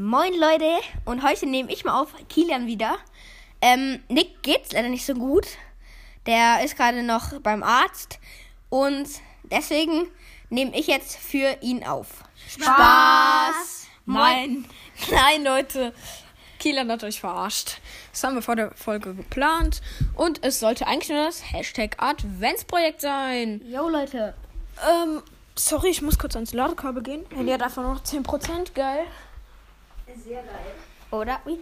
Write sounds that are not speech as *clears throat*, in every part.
Moin Leute und heute nehme ich mal auf Kilian wieder. Ähm, Nick geht's leider nicht so gut. Der ist gerade noch beim Arzt und deswegen nehme ich jetzt für ihn auf. Spaß! Nein, *laughs* nein, Leute. Kielan hat euch verarscht. Das haben wir vor der Folge geplant. Und es sollte eigentlich nur das Hashtag Adventsprojekt sein. Jo Leute. Ähm, sorry, ich muss kurz ans Ladekabel gehen. Handy hat einfach nur noch 10%. Geil. Sehr geil. Oder? Ui.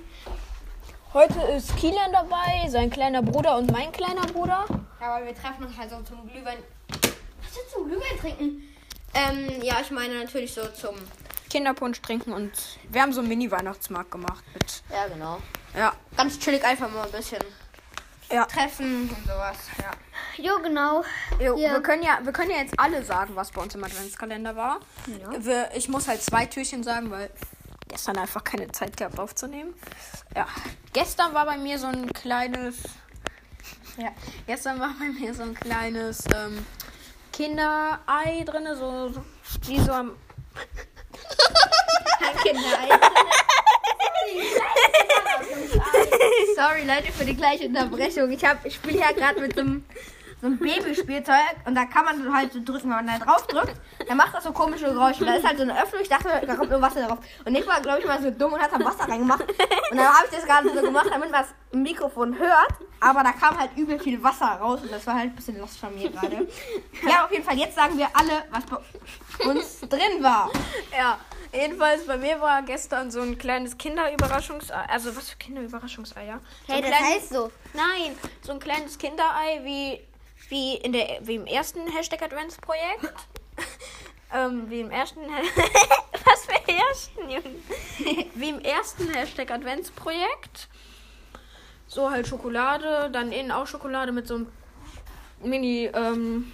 Heute ist Kilian dabei, sein kleiner Bruder und mein kleiner Bruder. Aber wir treffen uns halt so zum Glühwein. Was ist zum Glühwein trinken? Ähm, ja, ich meine natürlich so zum. Kinderpunsch trinken und wir haben so einen Mini-Weihnachtsmarkt gemacht mit. Ja, genau. Ja, Ganz chillig einfach mal ein bisschen ja. treffen und sowas. Ja. Jo, genau. Jo, Ja. wir, können ja, wir können ja jetzt alle sagen, was bei uns im Adventskalender war. Wir, ich muss halt zwei Türchen sagen, weil gestern einfach keine Zeit gehabt aufzunehmen. Ja, gestern war bei mir so ein kleines. Ja, gestern war bei mir so ein kleines ähm, Kinderei drin, so, wie so am. *laughs* Sorry Leute für die gleiche Unterbrechung. Ich hab, ich spiele ja gerade mit einem, so einem Babyspielzeug und da kann man halt so drücken, wenn man da drauf drückt, dann macht das so komische Geräusche. Da ist halt so eine Öffnung, ich dachte, da kommt nur Wasser drauf. Und Nick war, glaube ich, mal so dumm und hat da Wasser reingemacht. Und dann habe ich das gerade so gemacht, damit man das im Mikrofon hört. Aber da kam halt übel viel Wasser raus und das war halt ein bisschen lost von mir gerade. Ja, auf jeden Fall, jetzt sagen wir alle, was bei uns drin war. Ja, jedenfalls bei mir war gestern so ein kleines Kinderüberraschungsei. Also, was für Kinderüberraschungsei, ja? So Hey, ein das heißt so. Nein, so ein kleines Kinderei wie, wie, in der, wie im ersten Hashtag Adventsprojekt. *laughs* ähm, wie im ersten. *laughs* Was für ersten, Junge? *laughs* wie im ersten Hashtag Adventsprojekt. So halt Schokolade, dann innen auch Schokolade mit so einem Mini ähm,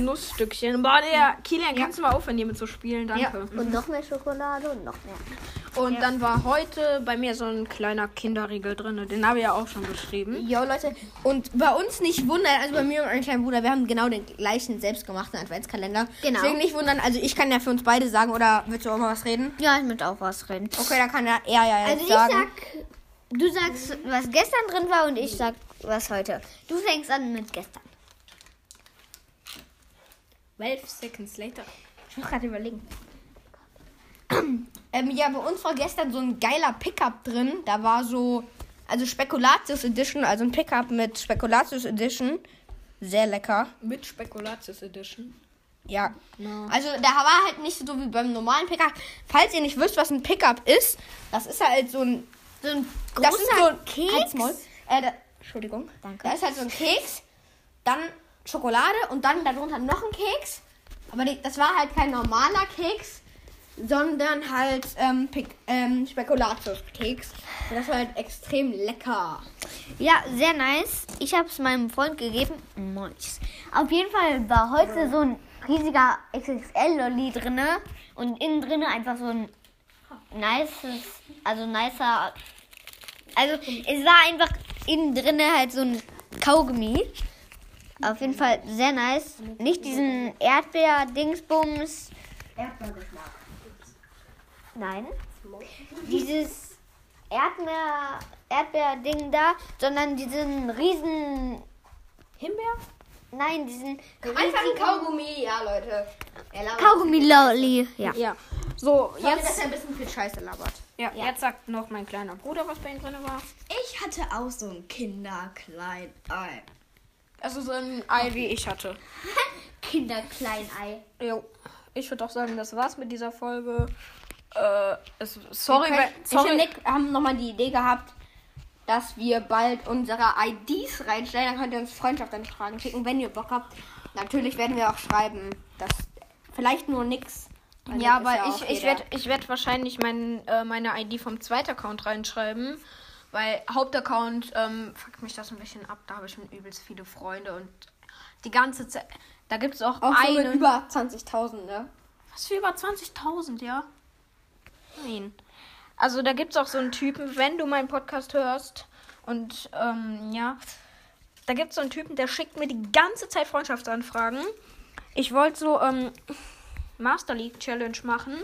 Nussstückchen. Boah, der Kilian, kannst du mal aufhören, hier mit zu spielen? Danke. Und noch mehr Schokolade und noch mehr. Und dann war heute bei mir so ein kleiner Kinderriegel drin. Den habe ich ja auch schon geschrieben. Jo, Leute. Und bei uns nicht wundern, also bei mir und meinem kleinen Bruder, wir haben genau den gleichen selbstgemachten Adventskalender. Genau. Deswegen nicht wundern, also ich kann ja für uns beide sagen, oder willst du auch mal was reden? Ja, ich möchte auch was reden. Okay, dann kann er er ja jetzt Also ich sagen. sag, du sagst, was gestern drin war und ich sag, was heute. Du fängst an mit gestern. 12 seconds later. Ich muss gerade überlegen. *clears throat* ähm, ja, bei uns war gestern so ein geiler Pickup drin. Da war so, also Spekulatius Edition, also ein Pickup mit Spekulatius Edition. Sehr lecker. Mit Spekulatius Edition. Ja. Also da war halt nicht so wie beim normalen Pickup. Falls ihr nicht wisst, was ein Pickup ist, das ist halt so ein So ein das ist großer so ein Keks. Halt's Maul. Äh, da, Entschuldigung. Danke. Da ist halt so ein Keks, dann Schokolade und dann darunter noch ein Keks. Aber das war halt kein normaler Keks, sondern halt ähm, ähm, Spekulatius-Keks. Und das war halt extrem lecker. Ja, sehr nice. Ich habe es meinem Freund gegeben. Nice. Auf jeden Fall war heute so ein riesiger XXL-Lolli drinne und innen drinne einfach so ein nices, also nicer. Also es war einfach innen drinne halt so ein Kaugummi. Auf jeden Fall sehr nice. Nicht diesen Erdbeer-Dingsbums. Erdbeergeschmack. Nein. Dieses Erdbeer, Erdbeer-Ding da, sondern diesen riesen. Himbeer? Nein, diesen Einfach ein Kaugummi, ja, Leute. Er labert. Kaugummi-Lolli. Ja. Ja. So, Sorry, dass jetzt, er ein bisschen viel Scheiße labert. ja, jetzt sagt noch mein kleiner Bruder, was bei ihm drin war. Ich hatte auch so ein Kinderkleinei. Also so ein Ei, wie ich hatte. *laughs* Kinderkleinei. Jo. Ich würde auch sagen, das war's mit dieser Folge. Äh, es, sorry, Okay. wenn, Ich und sorry. Nick haben nochmal die Idee gehabt, dass wir bald unsere IDs reinstellen. Dann könnt ihr uns Freundschaftsanfragen schicken, wenn ihr Bock habt. Natürlich werden wir auch schreiben, dass vielleicht nur nix. Ja, aber auch ich, ich werde ich werd wahrscheinlich mein, äh, meine ID vom zweiten Account reinschreiben. Weil Hauptaccount ähm, fuckt mich das ein bisschen ab. Da habe ich schon übelst viele Freunde und die ganze Zeit. Da gibt es auch, auch so eine. mit über 20.000, ne? was für über 20.000, ja? Nein. Also da gibt es auch so einen Typen, wenn du meinen Podcast hörst und ähm, ja, da gibt es so einen Typen, der schickt mir die ganze Zeit Freundschaftsanfragen. Ich wollte so ähm, Master League Challenge machen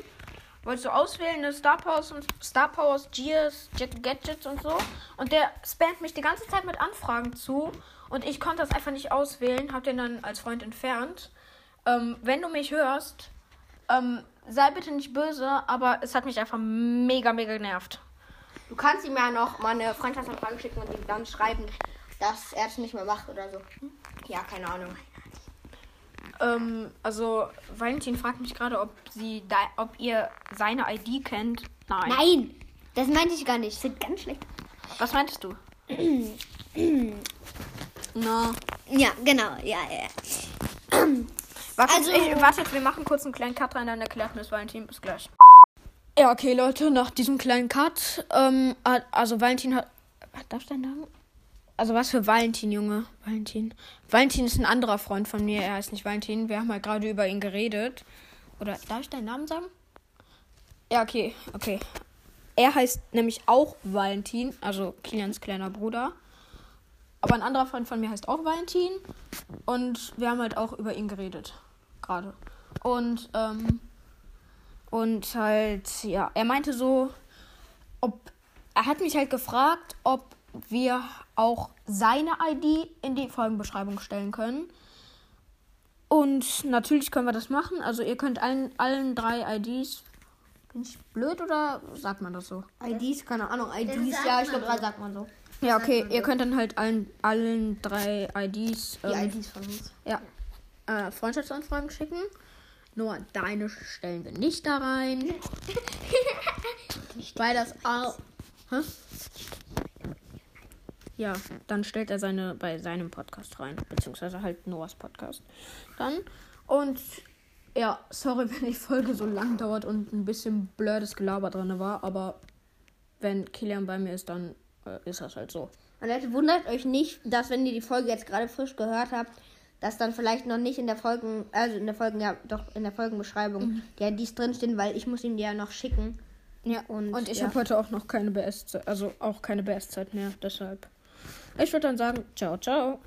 wolltest du auswählen, eine Star Powers und Star Powers, Gears, Jet Gadgets und so. Und der spammt mich die ganze Zeit mit Anfragen zu. Und ich konnte das einfach nicht auswählen, hab den dann als Freund entfernt. Ähm, wenn du mich hörst, ähm, sei bitte nicht böse, aber es hat mich einfach mega, mega genervt. Du kannst ihm ja noch mal eine Freundschaftsanfrage schicken und ihm dann schreiben, dass er es nicht mehr macht oder so. Ja, keine Ahnung. Ähm, also, Valentin fragt mich gerade, ob sie da, ob ihr seine ID kennt. Nein. Nein, das meinte ich gar nicht. Sind ganz schlecht. Was meintest du? *clears throat* Na. Ja, genau, ja, ja. *clears throat* Warte, Also- ich, wartet, wir machen kurz einen kleinen Cut rein, dann erklärt Miss Valentin. Bis gleich. Ja, okay, Leute, nach diesem kleinen Cut, ähm, also Valentin hat. Was darf ich deinen Namen? Also was für Valentin, Junge? Valentin. Valentin ist ein anderer Freund von mir, er heißt nicht Valentin. Wir haben halt gerade über ihn geredet. Oder darf ich deinen Namen sagen? Ja, okay, okay. Er heißt nämlich auch Valentin, also Kilians kleiner Bruder. Aber ein anderer Freund von mir heißt auch Valentin. Und wir haben halt auch über ihn geredet. Gerade. Und, ähm, und halt, ja, er meinte so, ob, er hat mich halt gefragt, ob wir auch seine ID in die Folgenbeschreibung stellen können. Und natürlich können wir das machen. Also ihr könnt allen, allen drei IDs. Bin ich blöd oder sagt man das so? IDs, keine Ahnung. IDs, ja, ich glaube, drei sagt man so. Ja, okay. Ihr könnt dann halt allen, allen drei IDs. Die Ähm, IDs von uns. Ja. Äh, Freundschaftsanfragen schicken. Nur deine stellen wir nicht da rein. *laughs* Weil das auch. Hä? Ja, dann stellt er seine bei seinem Podcast rein. Beziehungsweise halt Noahs Podcast. Dann. Und ja, sorry, *laughs* wenn die Folge so lang dauert und ein bisschen blödes Gelaber drin war, aber wenn Kilian bei mir ist, dann äh, ist das halt so. Und Leute, wundert euch nicht, dass wenn ihr die Folge jetzt gerade frisch gehört habt, dass dann vielleicht noch nicht in der Folgen, also in der Folgen, ja, doch in der Folgenbeschreibung die IDs drinstehen, weil ich muss ihm die ja noch schicken. Ja, Und, und, ich ja. habe heute auch noch keine BS-Zeit, also auch keine BS-Zeit mehr, deshalb. Ich würde dann sagen, ciao, ciao.